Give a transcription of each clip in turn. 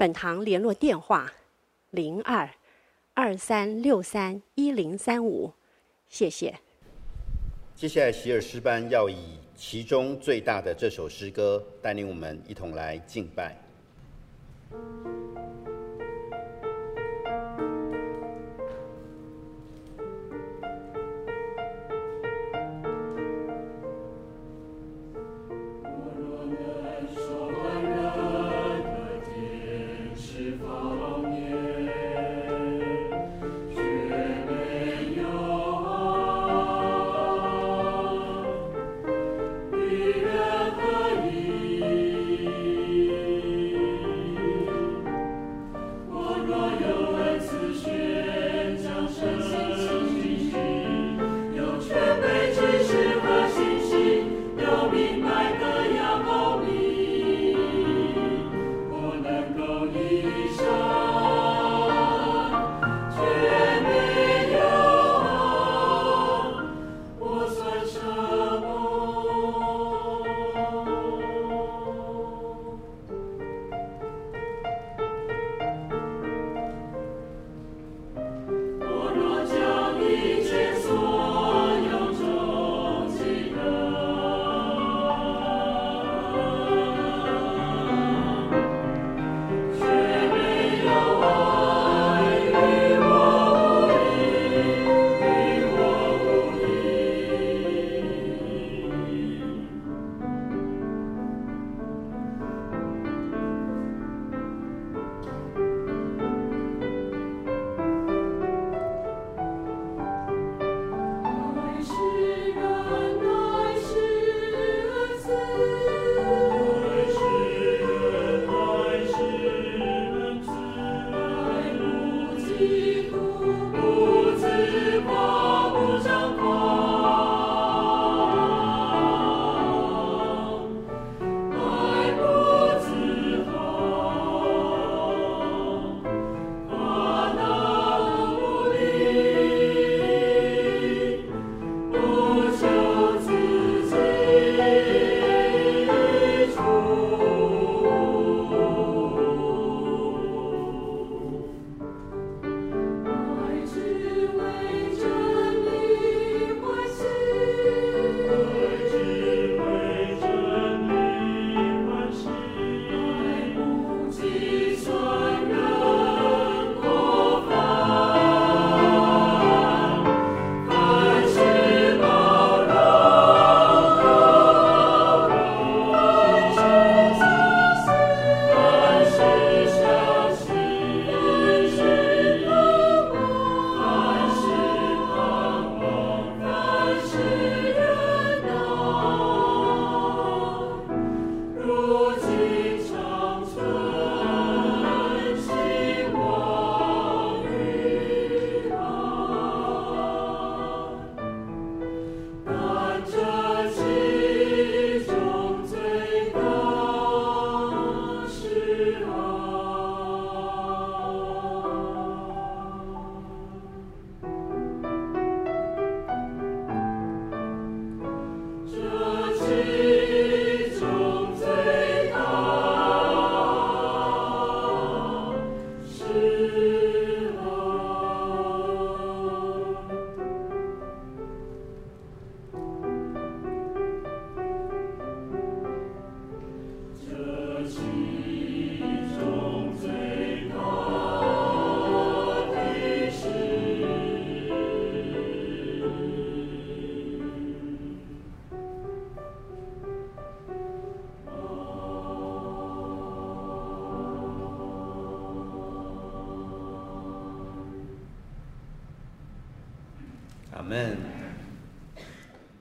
本堂联络电话：零二二三六三一零三五，谢谢。接下来，席尔诗班要以其中最大的这首诗歌带领我们一同来敬拜。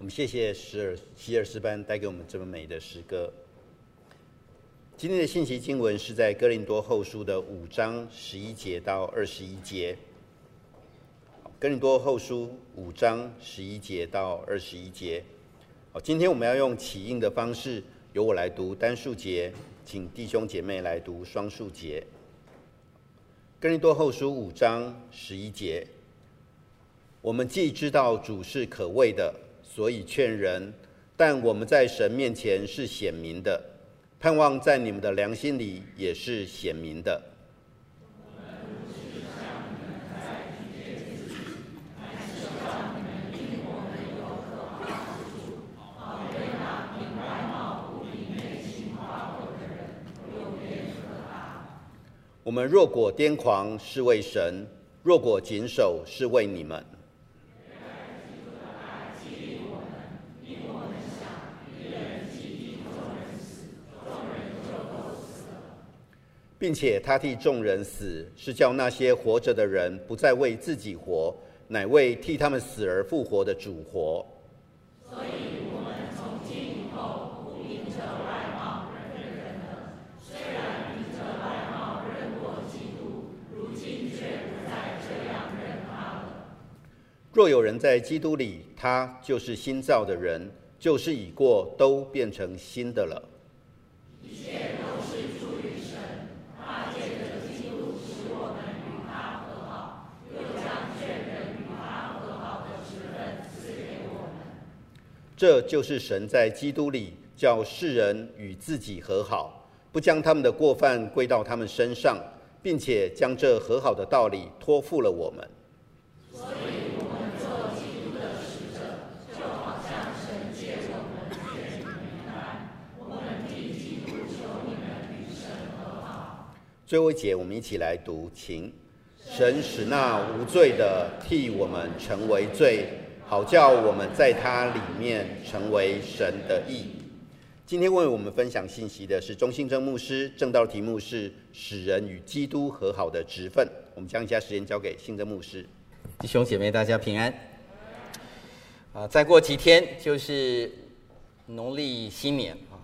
谢谢希尔希尔斯班带给我们这么美的诗歌。今天的信息经文是在哥林多后书的五章十一节到二十一节。哥林多后书五章十一节到二十一节。好，今天我们要用起印的方式，由我来读单数节，请弟兄姐妹来读双数节。哥林多后书五章十一节。我们既知道主是可畏的，所以劝人；但我们在神面前是显明的，盼望在你们的良心里也是显明的。我们若果癫狂，是为神；若果谨守，是为你们。并且他替众人死，是叫那些活着的人不再为自己活，乃为替他们死而复活的主活。所以，我们从今以后不凭着外貌认人了。虽然凭着外貌认过基督，如今却不再这样认他了。若有人在基督里，他就是新造的人，旧事已过，都变成新的了。一切都是出于神。这就是神在基督里叫世人与自己和好，不将他们的过犯归到他们身上，并且将这和好的道理托付了我们。所以，我们做基督的使者，就好像神借我们一般，我们替基督求你们与神和好。最后一节，我们一起来读，请神使那无罪的替我们成为罪。好叫我们在他里面成为神的义。今天为我们分享信息的是钟信正牧师，正道题目是“使人与基督和好的职分”。我们将一下时间交给信正牧师。弟兄姐妹，大家平安。啊，再过几天就是农历新年啊，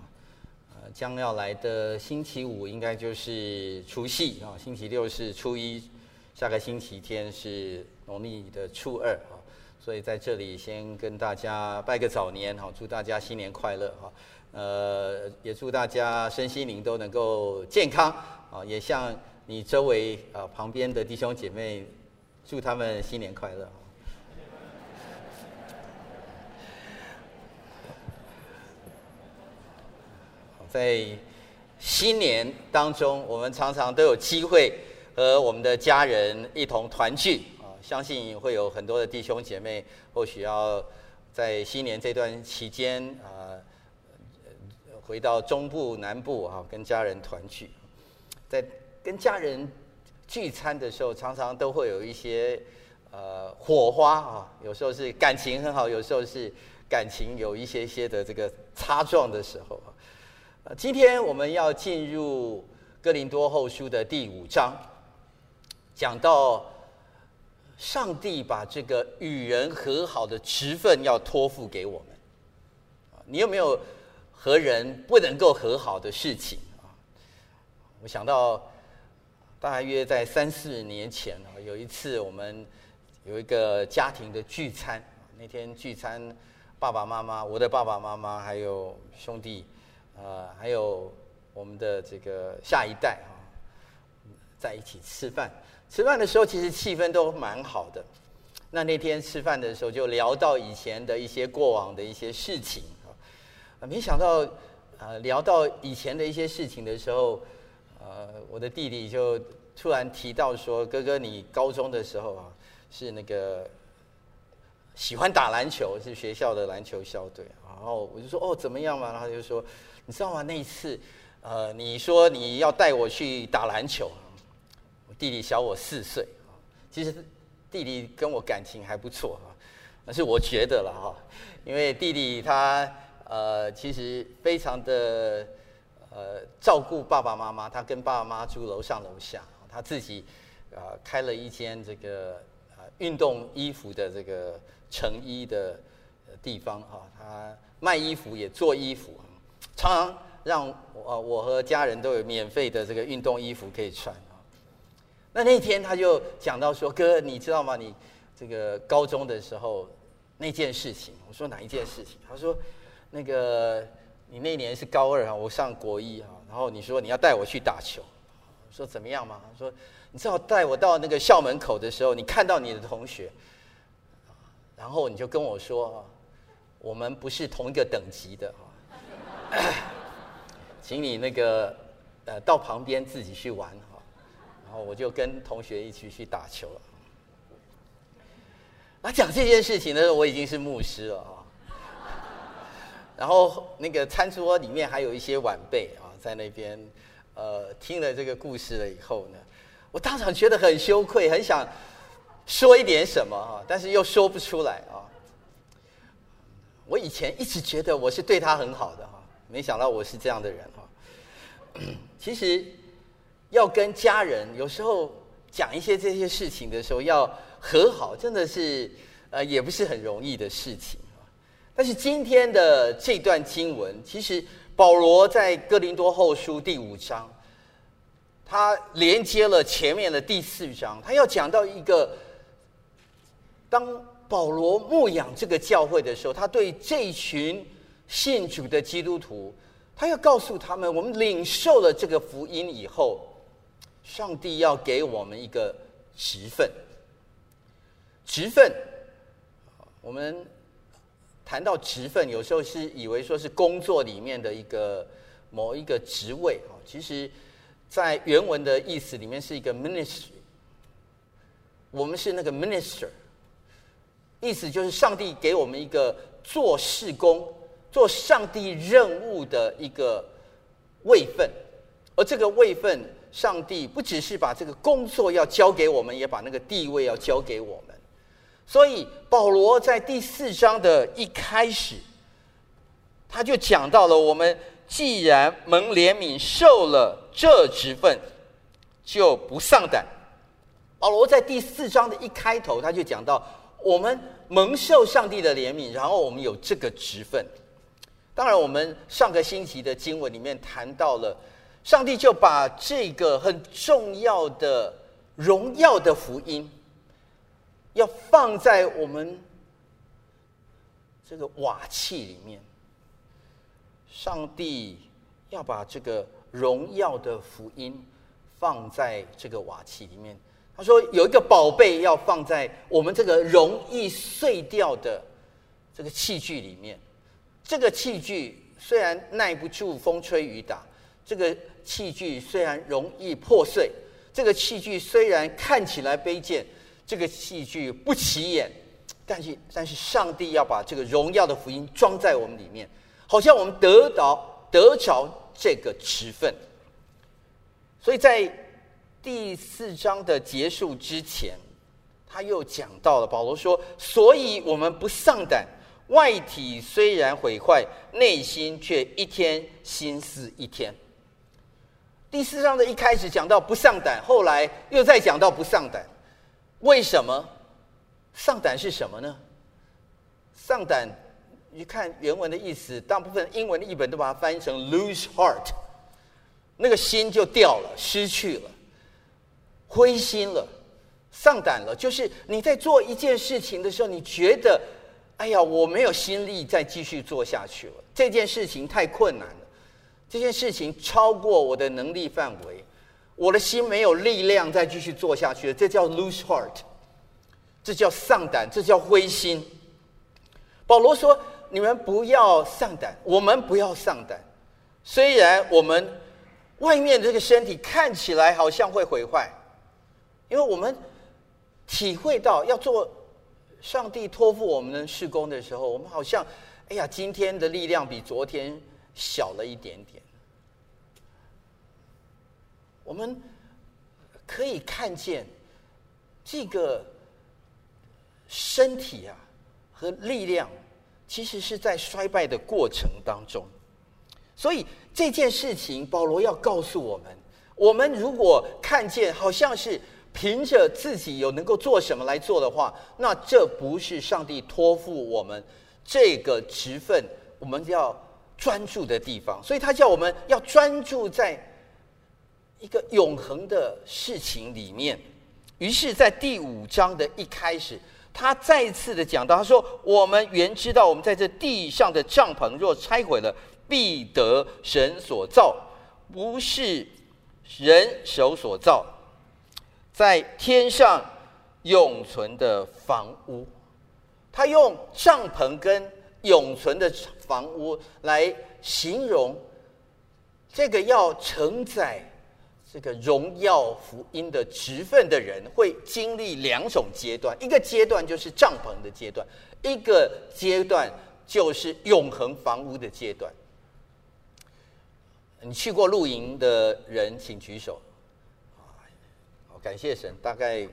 呃，将要来的星期五应该就是除夕啊，星期六是初一，下个星期天是农历的初二。所以在这里先跟大家拜个早年，好，祝大家新年快乐，哈，呃，也祝大家身心灵都能够健康，啊，也向你周围啊旁边的弟兄姐妹，祝他们新年快乐。在新年当中，我们常常都有机会和我们的家人一同团聚。相信会有很多的弟兄姐妹，或许要在新年这段期间啊、回到中部、南部啊，跟家人团聚。在跟家人聚餐的时候，常常都会有一些呃火花啊，有时候是感情很好，有时候是感情有一些些的这个擦撞的时候。今天我们要进入哥林多后书的第五章，讲到。上帝把这个与人和好的职分要托付给我们，你有没有和人不能够和好的事情啊？我想到大约在三四年前啊，有一次我们有一个家庭的聚餐，那天聚餐，爸爸妈妈，我的爸爸妈妈还有兄弟，呃，还有我们的这个下一代啊，在一起吃饭。吃饭的时候，其实气氛都蛮好的。那那天吃饭的时候，就聊到以前的一些过往的一些事情啊。没想到，呃，聊到以前的一些事情的时候，呃，我的弟弟就突然提到说：“哥哥，你高中的时候啊，是那个喜欢打篮球，是学校的篮球校队。”然后我就说：“哦，怎么样嘛？”然后他就说：“你知道吗？那一次，呃，你说你要带我去打篮球。”弟弟小我四岁，其实弟弟跟我感情还不错哈，但是我觉得了哈，因为弟弟他呃其实非常的呃照顾爸爸妈妈，他跟爸爸妈妈住楼上楼下，他自己啊开了一间这个啊运动衣服的这个成衣的地方哈，他卖衣服也做衣服，常常让我我和家人都有免费的这个运动衣服可以穿。那那天他就讲到说：“哥，你知道吗？你这个高中的时候那件事情。”我说：“哪一件事情？”他说：“那个你那年是高二啊，我上国一啊，然后你说你要带我去打球。”说：“怎么样嘛？”他说：“你知道带我到那个校门口的时候，你看到你的同学，然后你就跟我说，我们不是同一个等级的啊，请你那个呃到旁边自己去玩。”我就跟同学一起去打球了。那讲这件事情的时候，我已经是牧师了啊。然后那个餐桌里面还有一些晚辈啊，在那边呃听了这个故事了以后呢，我当场觉得很羞愧，很想说一点什么啊，但是又说不出来啊。我以前一直觉得我是对他很好的哈，没想到我是这样的人哈。其实。要跟家人有时候讲一些这些事情的时候，要和好，真的是呃也不是很容易的事情。但是今天的这段经文，其实保罗在哥林多后书第五章，他连接了前面的第四章，他要讲到一个，当保罗牧养这个教会的时候，他对这群信主的基督徒，他要告诉他们，我们领受了这个福音以后。上帝要给我们一个职分，职分。我们谈到职分，有时候是以为说是工作里面的一个某一个职位啊，其实，在原文的意思里面是一个 ministry。我们是那个 minister，意思就是上帝给我们一个做事工、做上帝任务的一个位份，而这个位份。上帝不只是把这个工作要交给我们，也把那个地位要交给我们。所以保罗在第四章的一开始，他就讲到了：我们既然蒙怜悯，受了这职分，就不丧胆。保罗在第四章的一开头，他就讲到：我们蒙受上帝的怜悯，然后我们有这个职分。当然，我们上个星期的经文里面谈到了。上帝就把这个很重要的荣耀的福音，要放在我们这个瓦器里面。上帝要把这个荣耀的福音放在这个瓦器里面。他说有一个宝贝要放在我们这个容易碎掉的这个器具里面。这个器具虽然耐不住风吹雨打，这个。器具虽然容易破碎，这个器具虽然看起来卑贱，这个器具不起眼，但是但是上帝要把这个荣耀的福音装在我们里面，好像我们得到得着这个职分。所以在第四章的结束之前，他又讲到了保罗说：“所以我们不丧胆，外体虽然毁坏，内心却一天新似一天。”第四章的一开始讲到不上胆，后来又再讲到不上胆，为什么？上胆是什么呢？上胆，你看原文的意思，大部分英文的译本都把它翻译成 lose heart，那个心就掉了，失去了，灰心了，丧胆了。就是你在做一件事情的时候，你觉得，哎呀，我没有心力再继续做下去了，这件事情太困难了。这件事情超过我的能力范围，我的心没有力量再继续做下去了，这叫 lose heart，这叫丧胆，这叫灰心。保罗说：“你们不要丧胆，我们不要丧胆。虽然我们外面这个身体看起来好像会毁坏，因为我们体会到要做上帝托付我们的事工的时候，我们好像，哎呀，今天的力量比昨天。”小了一点点，我们可以看见这个身体啊和力量，其实是在衰败的过程当中。所以这件事情，保罗要告诉我们：我们如果看见好像是凭着自己有能够做什么来做的话，那这不是上帝托付我们这个职分，我们要。专注的地方，所以他叫我们要专注在一个永恒的事情里面。于是，在第五章的一开始，他再次的讲到，他说：“我们原知道，我们在这地上的帐篷若拆毁了，必得神所造，不是人手所造，在天上永存的房屋。”他用帐篷跟永存的房屋来形容这个要承载。这个荣耀福音的职分的人会经历两种阶段，一个阶段就是帐篷的阶段，一个阶段就是永恒房屋的阶段。你去过露营的人，请举手。好，感谢神，大概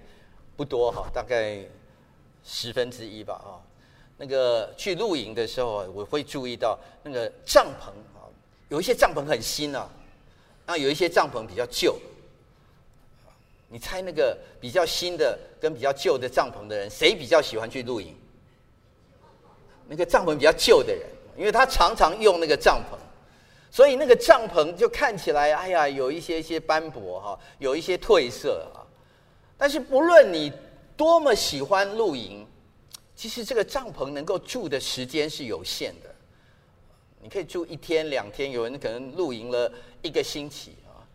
不多哈，大概十分之一吧啊。那个去露营的时候，我会注意到那个帐篷啊，有一些帐篷很新啊。那有一些帐篷比较旧，你猜那个比较新的跟比较旧的帐篷的人，谁比较喜欢去露营？那个帐篷比较旧的人，因为他常常用那个帐篷，所以那个帐篷就看起来，哎呀，有一些一些斑驳哈，有一些褪色啊。但是不论你多么喜欢露营，其实这个帐篷能够住的时间是有限的。你可以住一天两天，有人可能露营了一个星期啊，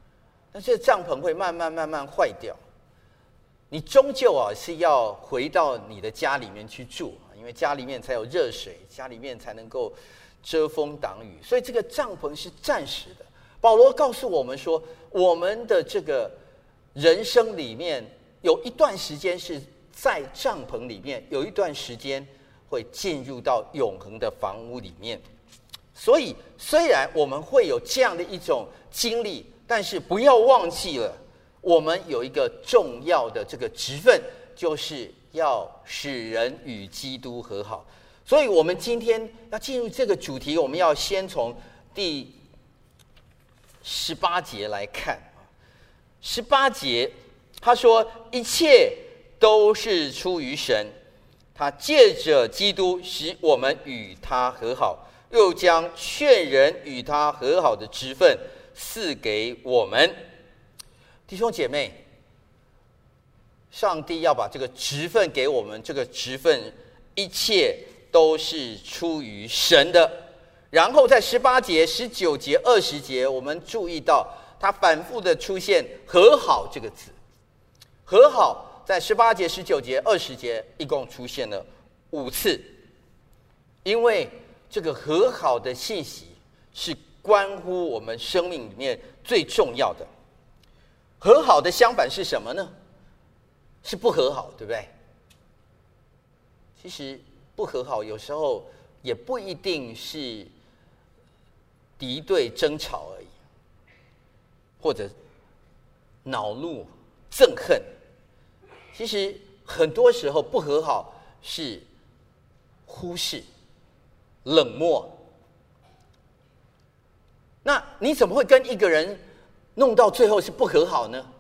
但是帐篷会慢慢慢慢坏掉。你终究啊是要回到你的家里面去住，因为家里面才有热水，家里面才能够遮风挡雨，所以这个帐篷是暂时的。保罗告诉我们说，我们的这个人生里面有一段时间是在帐篷里面，有一段时间会进入到永恒的房屋里面。所以，虽然我们会有这样的一种经历，但是不要忘记了，我们有一个重要的这个职分，就是要使人与基督和好。所以，我们今天要进入这个主题，我们要先从第十八节来看啊。十八节他说：“一切都是出于神，他借着基督使我们与他和好。”又将劝人与他和好的职分赐给我们弟兄姐妹。上帝要把这个职分给我们，这个职分一切都是出于神的。然后在十八节、十九节、二十节，我们注意到他反复的出现“和好”这个字。和好在十八节、十九节、二十节一共出现了五次，因为。这个和好的信息是关乎我们生命里面最重要的。和好的相反是什么呢？是不和好，对不对？其实不和好有时候也不一定是敌对争吵而已，或者恼怒憎恨。其实很多时候不和好是忽视。冷漠，那你怎么会跟一个人弄到最后是不和好呢？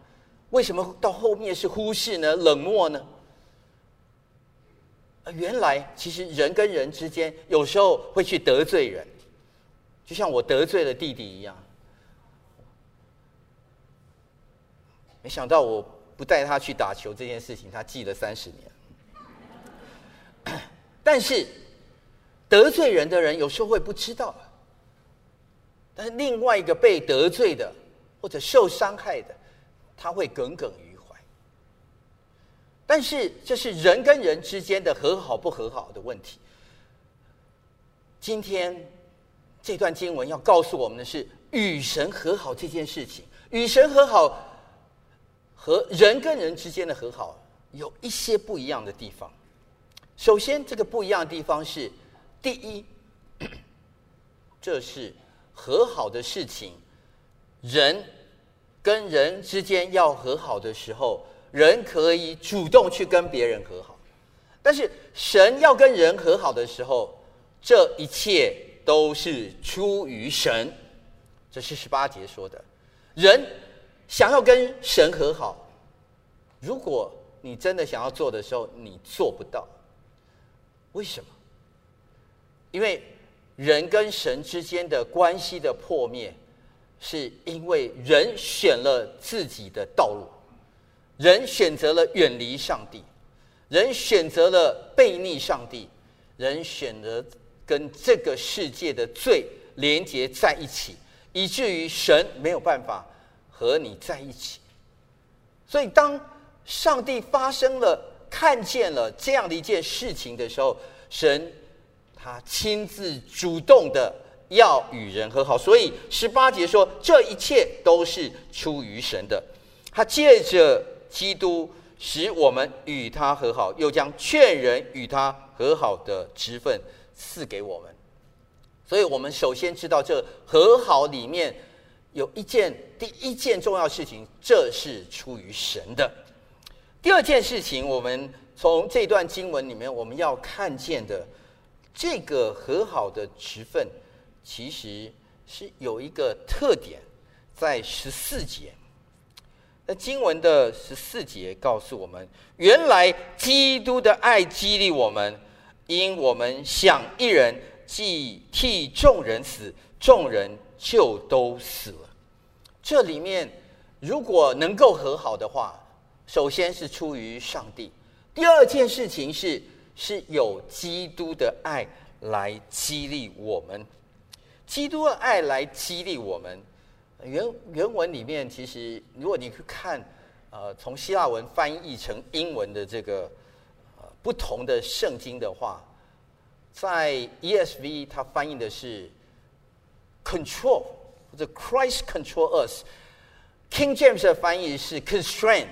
为什么到后面是忽视呢？冷漠呢？原来其实人跟人之间有时候会去得罪人，就像我得罪了弟弟一样。没想到我不带他去打球这件事情，他记了三十年。但是。得罪人的人有时候会不知道，但是另外一个被得罪的或者受伤害的，他会耿耿于怀。但是这是人跟人之间的和好不和好的问题。今天这段经文要告诉我们的是，与神和好这件事情，与神和好和人跟人之间的和好有一些不一样的地方。首先，这个不一样的地方是。第一，这是和好的事情。人跟人之间要和好的时候，人可以主动去跟别人和好。但是神要跟人和好的时候，这一切都是出于神。这是十八节说的。人想要跟神和好，如果你真的想要做的时候，你做不到。为什么？因为人跟神之间的关系的破灭，是因为人选了自己的道路，人选择了远离上帝，人选择了背逆上帝，人选择跟这个世界的罪连结在一起，以至于神没有办法和你在一起。所以，当上帝发生了、看见了这样的一件事情的时候，神他亲自主动的。要与人和好，所以十八节说，这一切都是出于神的。他借着基督使我们与他和好，又将劝人与他和好的职分赐给我们。所以，我们首先知道，这和好里面有一件第一件重要事情，这是出于神的。第二件事情，我们从这段经文里面我们要看见的这个和好的职分。其实是有一个特点，在十四节。那经文的十四节告诉我们，原来基督的爱激励我们，因我们想一人既替众人死，众人就都死了。这里面如果能够和好的话，首先是出于上帝；第二件事情是是有基督的爱来激励我们。基督的爱来激励我们。原原文里面，其实如果你去看，呃，从希腊文翻译成英文的这个呃不同的圣经的话，在 ESV 它翻译的是 control 或者 Christ control us。King James 的翻译是 constrain，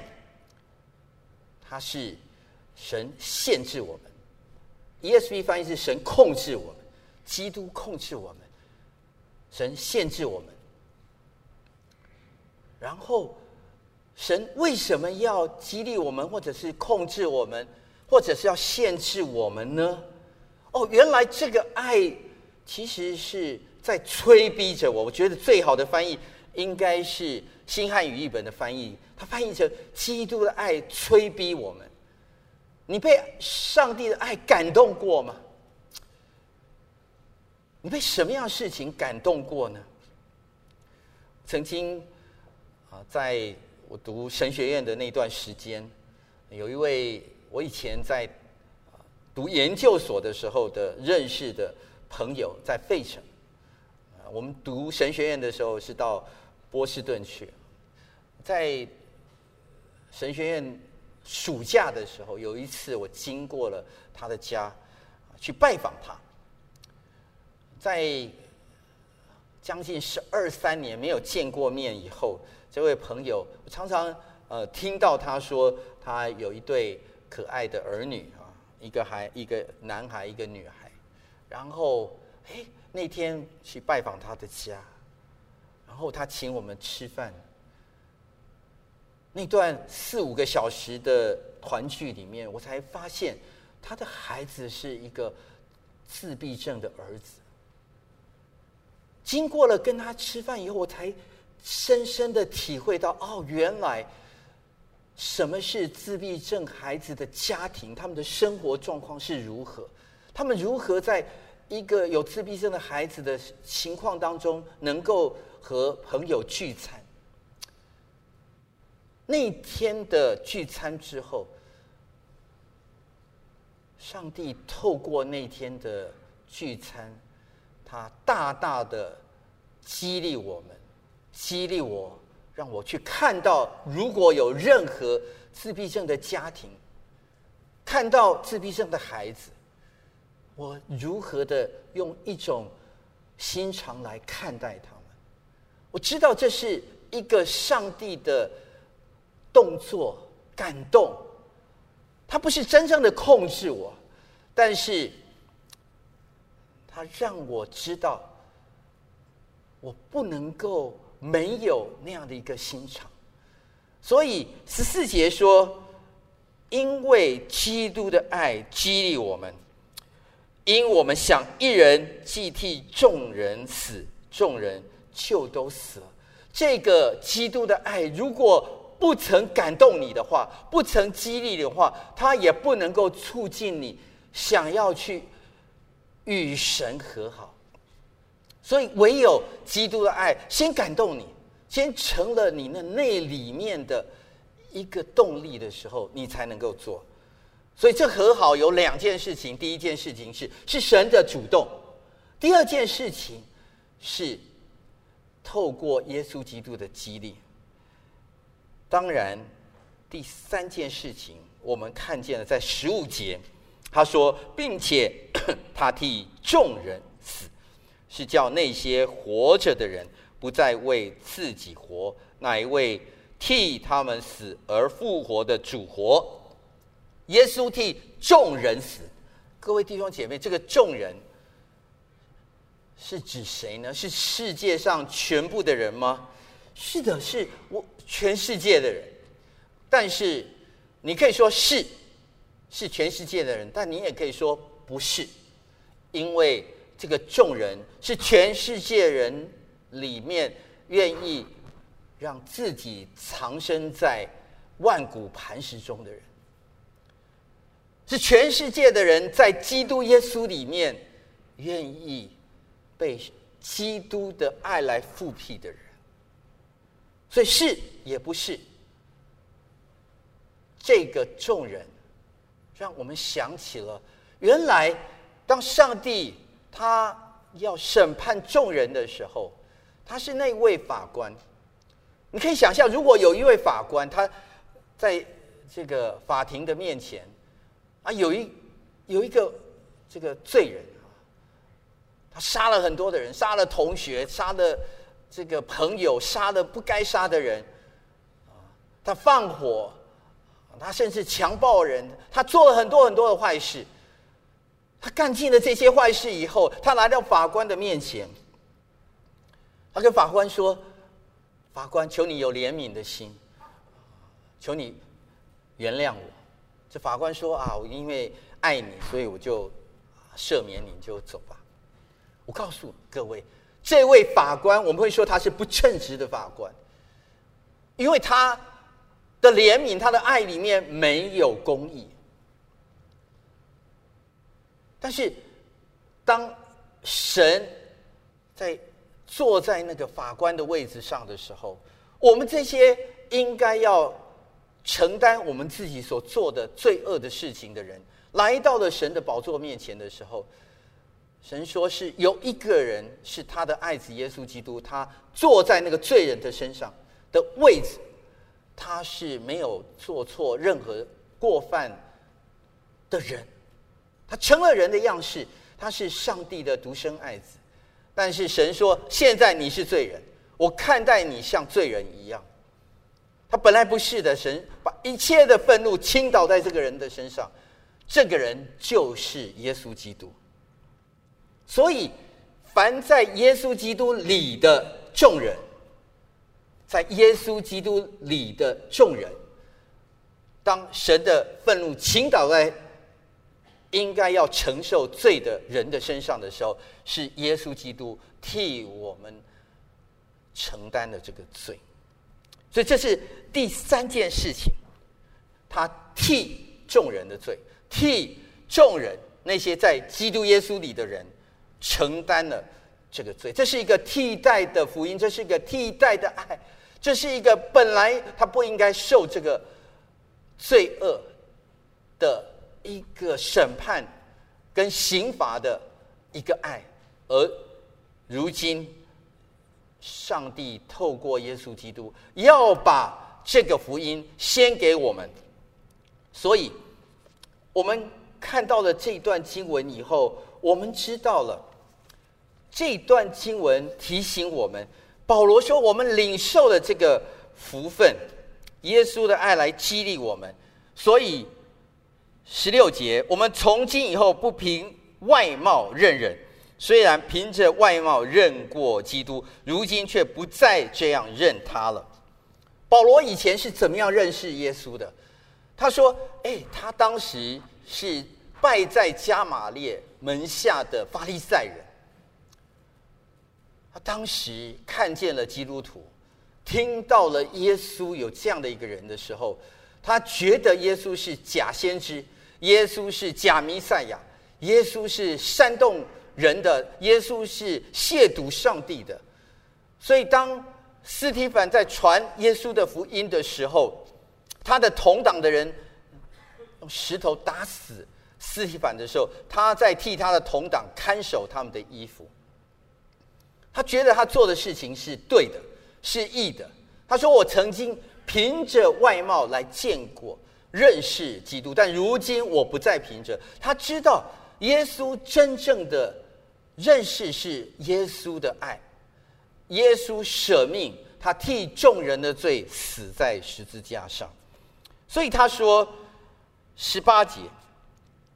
它是神限制我们。ESV 翻译是神控制我们，基督控制我们。神限制我们，然后神为什么要激励我们，或者是控制我们，或者是要限制我们呢？哦，原来这个爱其实是在催逼着我。我觉得最好的翻译应该是新汉语译本的翻译，它翻译成“基督的爱催逼我们”。你被上帝的爱感动过吗？你被什么样的事情感动过呢？曾经啊，在我读神学院的那段时间，有一位我以前在读研究所的时候的认识的朋友，在费城。我们读神学院的时候是到波士顿去，在神学院暑假的时候，有一次我经过了他的家，去拜访他。在将近十二三年没有见过面以后，这位朋友我常常呃听到他说，他有一对可爱的儿女啊，一个孩一个男孩，一个女孩。然后哎，那天去拜访他的家，然后他请我们吃饭。那段四五个小时的团聚里面，我才发现他的孩子是一个自闭症的儿子。经过了跟他吃饭以后，我才深深的体会到，哦，原来什么是自闭症孩子的家庭，他们的生活状况是如何，他们如何在一个有自闭症的孩子的情况当中，能够和朋友聚餐。那天的聚餐之后，上帝透过那天的聚餐。他大大的激励我们，激励我，让我去看到，如果有任何自闭症的家庭，看到自闭症的孩子，我如何的用一种心肠来看待他们？我知道这是一个上帝的动作，感动，他不是真正的控制我，但是。他让我知道，我不能够没有那样的一个心肠，所以十四节说，因为基督的爱激励我们，因我们想一人既替众人死，众人就都死了。这个基督的爱如果不曾感动你的话，不曾激励的话，他也不能够促进你想要去。与神和好，所以唯有基督的爱先感动你，先成了你那内里面的一个动力的时候，你才能够做。所以这和好有两件事情，第一件事情是是神的主动，第二件事情是透过耶稣基督的激励。当然，第三件事情我们看见了，在十五节，他说，并且 他替众人死，是叫那些活着的人不再为自己活，乃为替他们死而复活的主活。耶稣替众人死，各位弟兄姐妹，这个众人是指谁呢？是世界上全部的人吗？是的，是我全世界的人。但是你可以说是，是全世界的人，但你也可以说不是，因为这个众人是全世界人里面愿意让自己藏身在万古磐石中的人。是全世界的人在基督耶稣里面愿意被基督的爱来复辟的人，所以是也不是。这个众人让我们想起了，原来当上帝他要审判众人的时候，他是那位法官。你可以想象，如果有一位法官，他在这个法庭的面前。啊，有一有一个这个罪人，他杀了很多的人，杀了同学，杀了这个朋友，杀了不该杀的人，他放火，他甚至强暴人，他做了很多很多的坏事。他干尽了这些坏事以后，他来到法官的面前，他跟法官说：“法官，求你有怜悯的心，求你原谅我。”这法官说：“啊，我因为爱你，所以我就赦免你，就走吧。”我告诉各位，这位法官，我们会说他是不称职的法官，因为他的怜悯、他的爱里面没有公义。但是，当神在坐在那个法官的位置上的时候，我们这些应该要。承担我们自己所做的罪恶的事情的人，来到了神的宝座面前的时候，神说是有一个人是他的爱子耶稣基督，他坐在那个罪人的身上的位置，他是没有做错任何过犯的人，他成了人的样式，他是上帝的独生爱子，但是神说现在你是罪人，我看待你像罪人一样。他本来不是的，神把一切的愤怒倾倒在这个人的身上，这个人就是耶稣基督。所以，凡在耶稣基督里的众人，在耶稣基督里的众人，当神的愤怒倾倒在应该要承受罪的人的身上的时候，是耶稣基督替我们承担了这个罪。所以这是第三件事情，他替众人的罪，替众人那些在基督耶稣里的人承担了这个罪。这是一个替代的福音，这是一个替代的爱，这是一个本来他不应该受这个罪恶的一个审判跟刑罚的一个爱，而如今。上帝透过耶稣基督要把这个福音先给我们，所以我们看到了这段经文以后，我们知道了这段经文提醒我们，保罗说我们领受了这个福分，耶稣的爱来激励我们，所以十六节，我们从今以后不凭外貌认人。虽然凭着外貌认过基督，如今却不再这样认他了。保罗以前是怎么样认识耶稣的？他说：“哎，他当时是拜在加玛列门下的法利赛人。他当时看见了基督徒，听到了耶稣有这样的一个人的时候，他觉得耶稣是假先知，耶稣是假弥赛亚，耶稣是煽动。”人的，耶稣是亵渎上帝的。所以，当斯提反在传耶稣的福音的时候，他的同党的人用石头打死斯提反的时候，他在替他的同党看守他们的衣服。他觉得他做的事情是对的，是义的。他说：“我曾经凭着外貌来见过、认识基督，但如今我不再凭着。”他知道耶稣真正的认识是耶稣的爱。耶稣舍命，他替众人的罪死在十字架上，所以他说十八节、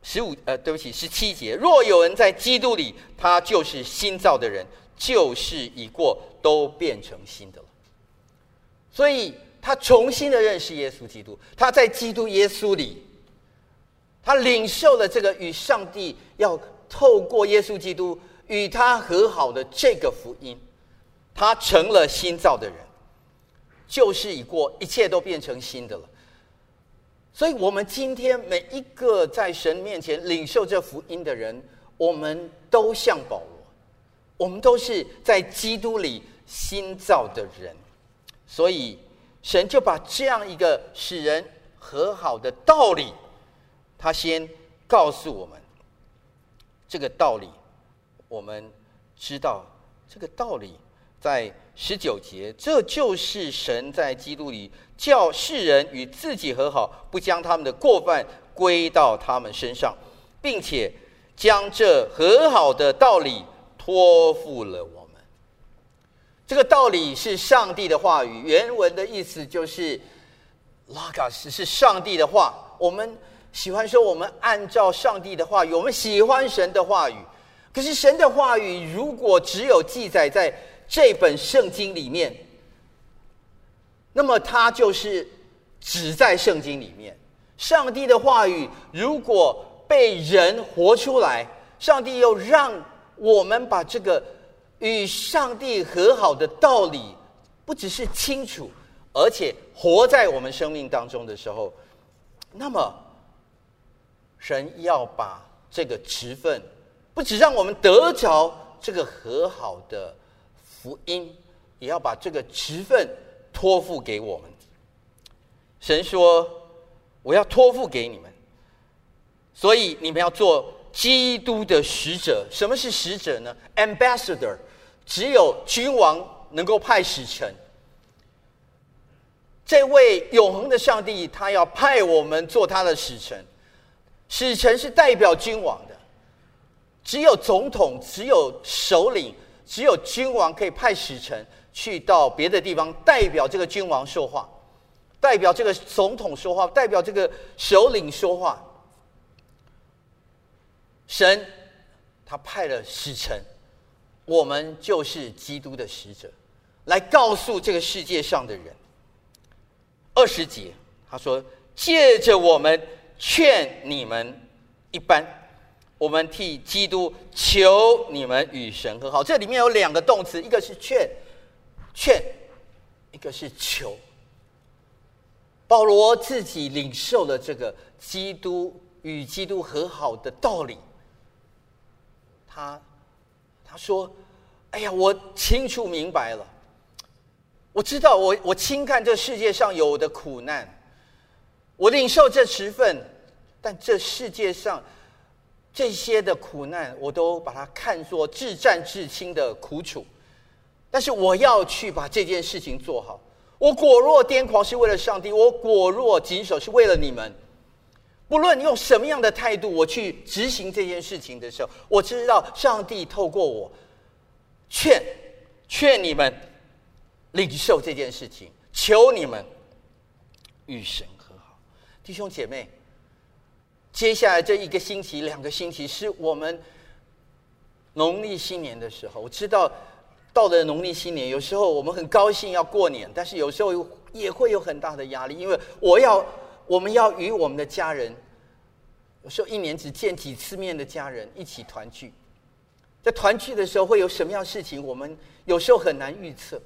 十五呃，对不起，十七节。若有人在基督里，他就是新造的人，旧事已过，都变成新的了。所以他重新的认识耶稣基督，他在基督耶稣里，他领受了这个与上帝要透过耶稣基督与他和好的这个福音。他成了新造的人，旧事已过，一切都变成新的了。所以，我们今天每一个在神面前领受这福音的人，我们都像保罗，我们都是在基督里新造的人。所以，神就把这样一个使人和好的道理，他先告诉我们。这个道理，我们知道这个道理。在十九节，这就是神在基督里叫世人与自己和好，不将他们的过犯归到他们身上，并且将这和好的道理托付了我们。这个道理是上帝的话语，原文的意思就是 “logos” 是上帝的话。我们喜欢说，我们按照上帝的话语，我们喜欢神的话语。可是神的话语如果只有记载在这本圣经里面，那么它就是只在圣经里面。上帝的话语如果被人活出来，上帝又让我们把这个与上帝和好的道理，不只是清楚，而且活在我们生命当中的时候，那么神要把这个职分，不只让我们得着这个和好的。福音也要把这个职分托付给我们。神说：“我要托付给你们，所以你们要做基督的使者。什么是使者呢？Ambassador，只有君王能够派使臣。这位永恒的上帝，他要派我们做他的使臣。使臣是代表君王的，只有总统，只有首领。”只有君王可以派使臣去到别的地方，代表这个君王说话，代表这个总统说话，代表这个首领说话。神他派了使臣，我们就是基督的使者，来告诉这个世界上的人。二十节他说：“借着我们劝你们一般。”我们替基督求你们与神和好。这里面有两个动词，一个是劝，劝，一个是求。保罗自己领受了这个基督与基督和好的道理。他他说：“哎呀，我清楚明白了，我知道我我轻看这世界上有的苦难，我领受这十份，但这世界上。”这些的苦难，我都把它看作至战至轻的苦楚，但是我要去把这件事情做好。我果若癫狂，是为了上帝；我果若谨守，是为了你们。不论用什么样的态度，我去执行这件事情的时候，我知道上帝透过我劝劝你们领受这件事情，求你们与神和好，弟兄姐妹。接下来这一个星期、两个星期是我们农历新年的时候。我知道到了农历新年，有时候我们很高兴要过年，但是有时候也会有很大的压力，因为我要我们要与我们的家人，有时候一年只见几次面的家人一起团聚。在团聚的时候会有什么样事情，我们有时候很难预测。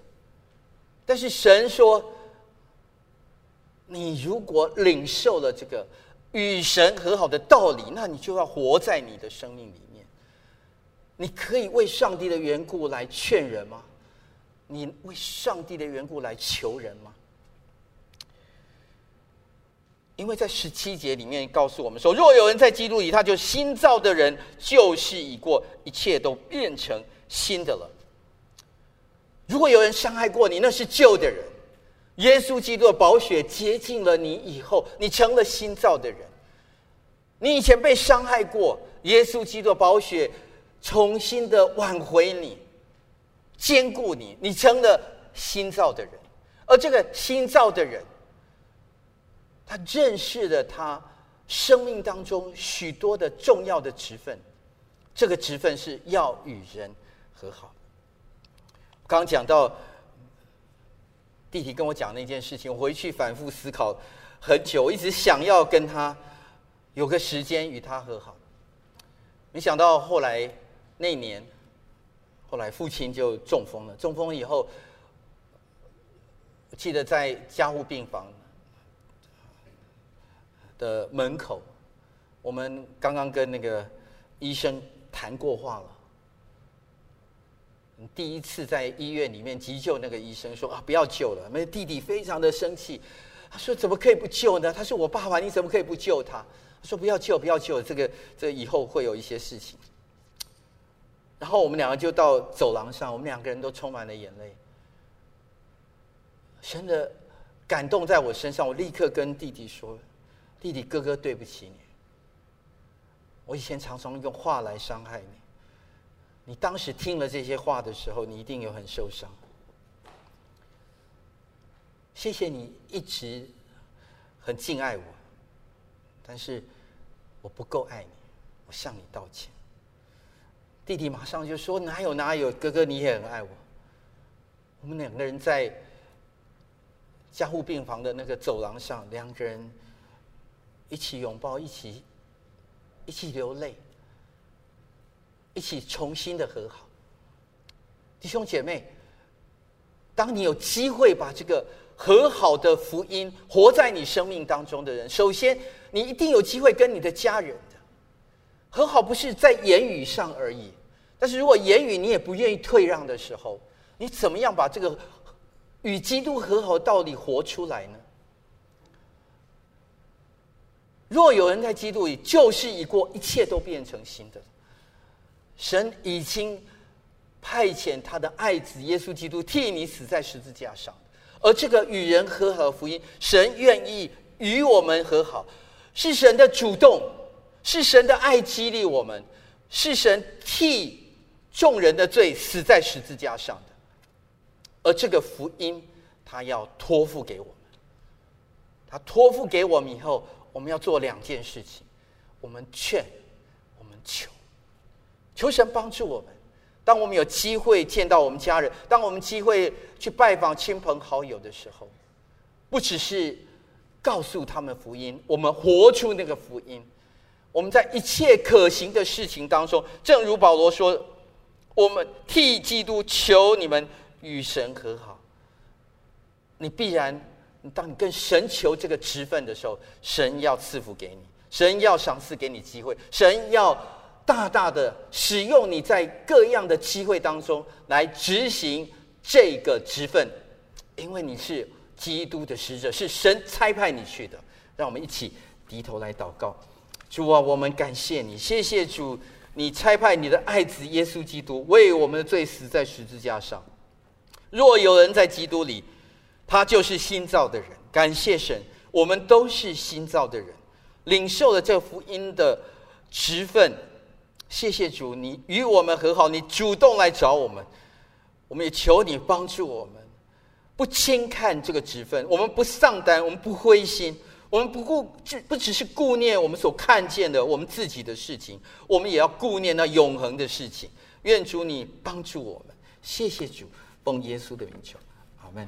但是神说，你如果领受了这个。与神和好的道理，那你就要活在你的生命里面。你可以为上帝的缘故来劝人吗？你为上帝的缘故来求人吗？因为在十七节里面告诉我们说，若有人在基督里，他就新造的人，旧事已过，一切都变成新的了。如果有人伤害过你，那是旧的人。耶稣基督的宝血洁净了你以后，你成了新造的人。你以前被伤害过，耶稣基督的宝血重新的挽回你，坚固你，你成了新造的人。而这个新造的人，他认识了他生命当中许多的重要的职分，这个职分是要与人和好。刚讲到弟弟跟我讲那件事情，我回去反复思考很久，我一直想要跟他有个时间与他和好，没想到后来那年，后来父亲就中风了，中风以后，我记得在加护病房。的门口，我们刚刚跟那个医生谈过话了。第一次在医院里面急救，那个医生说：“啊，不要救了。”那弟弟非常的生气，他说：“怎么可以不救呢？他是我爸爸，你怎么可以不救他？”他说：“不要救，不要救，这个这以后会有一些事情。”然后我们两个就到走廊上，我们两个人都充满了眼泪。神的感动在我身上，我立刻跟弟弟说。弟弟，哥哥对不起你。我以前常常用话来伤害你。你当时听了这些话的时候，你一定有很受伤。谢谢你一直很敬爱我，但是我不够爱你，我向你道歉。弟弟马上就说：“哪有哪有，哥哥你也很爱我。”我们两个人在加护病房的那个走廊上，两个人。一起拥抱，一起一起流泪，一起重新的和好。弟兄姐妹，当你有机会把这个和好的福音活在你生命当中的人，首先你一定有机会跟你的家人的和好，不是在言语上而已。但是如果言语你也不愿意退让的时候，你怎么样把这个与基督和好道理活出来呢？若有人在基督里，旧事已过，一切都变成新的。神已经派遣他的爱子耶稣基督替你死在十字架上，而这个与人和好的福音，神愿意与我们和好，是神的主动，是神的爱激励我们，是神替众人的罪死在十字架上的。而这个福音，他要托付给我们，他托付给我们以后。我们要做两件事情，我们劝，我们求，求神帮助我们。当我们有机会见到我们家人，当我们机会去拜访亲朋好友的时候，不只是告诉他们福音，我们活出那个福音。我们在一切可行的事情当中，正如保罗说，我们替基督求你们与神和好。你必然。当你跟神求这个职分的时候，神要赐福给你，神要赏赐给你机会，神要大大的使用你在各样的机会当中来执行这个职分，因为你是基督的使者，是神差派你去的。让我们一起低头来祷告，主啊，我们感谢你，谢谢主，你差派你的爱子耶稣基督为我们的罪死在十字架上。若有人在基督里。他就是新造的人，感谢神，我们都是新造的人，领受了这福音的职分。谢谢主，你与我们和好，你主动来找我们，我们也求你帮助我们，不轻看这个职分，我们不上单，我们不灰心，我们不顾只不只是顾念我们所看见的我们自己的事情，我们也要顾念那永恒的事情。愿主你帮助我们，谢谢主，奉耶稣的名求，阿门。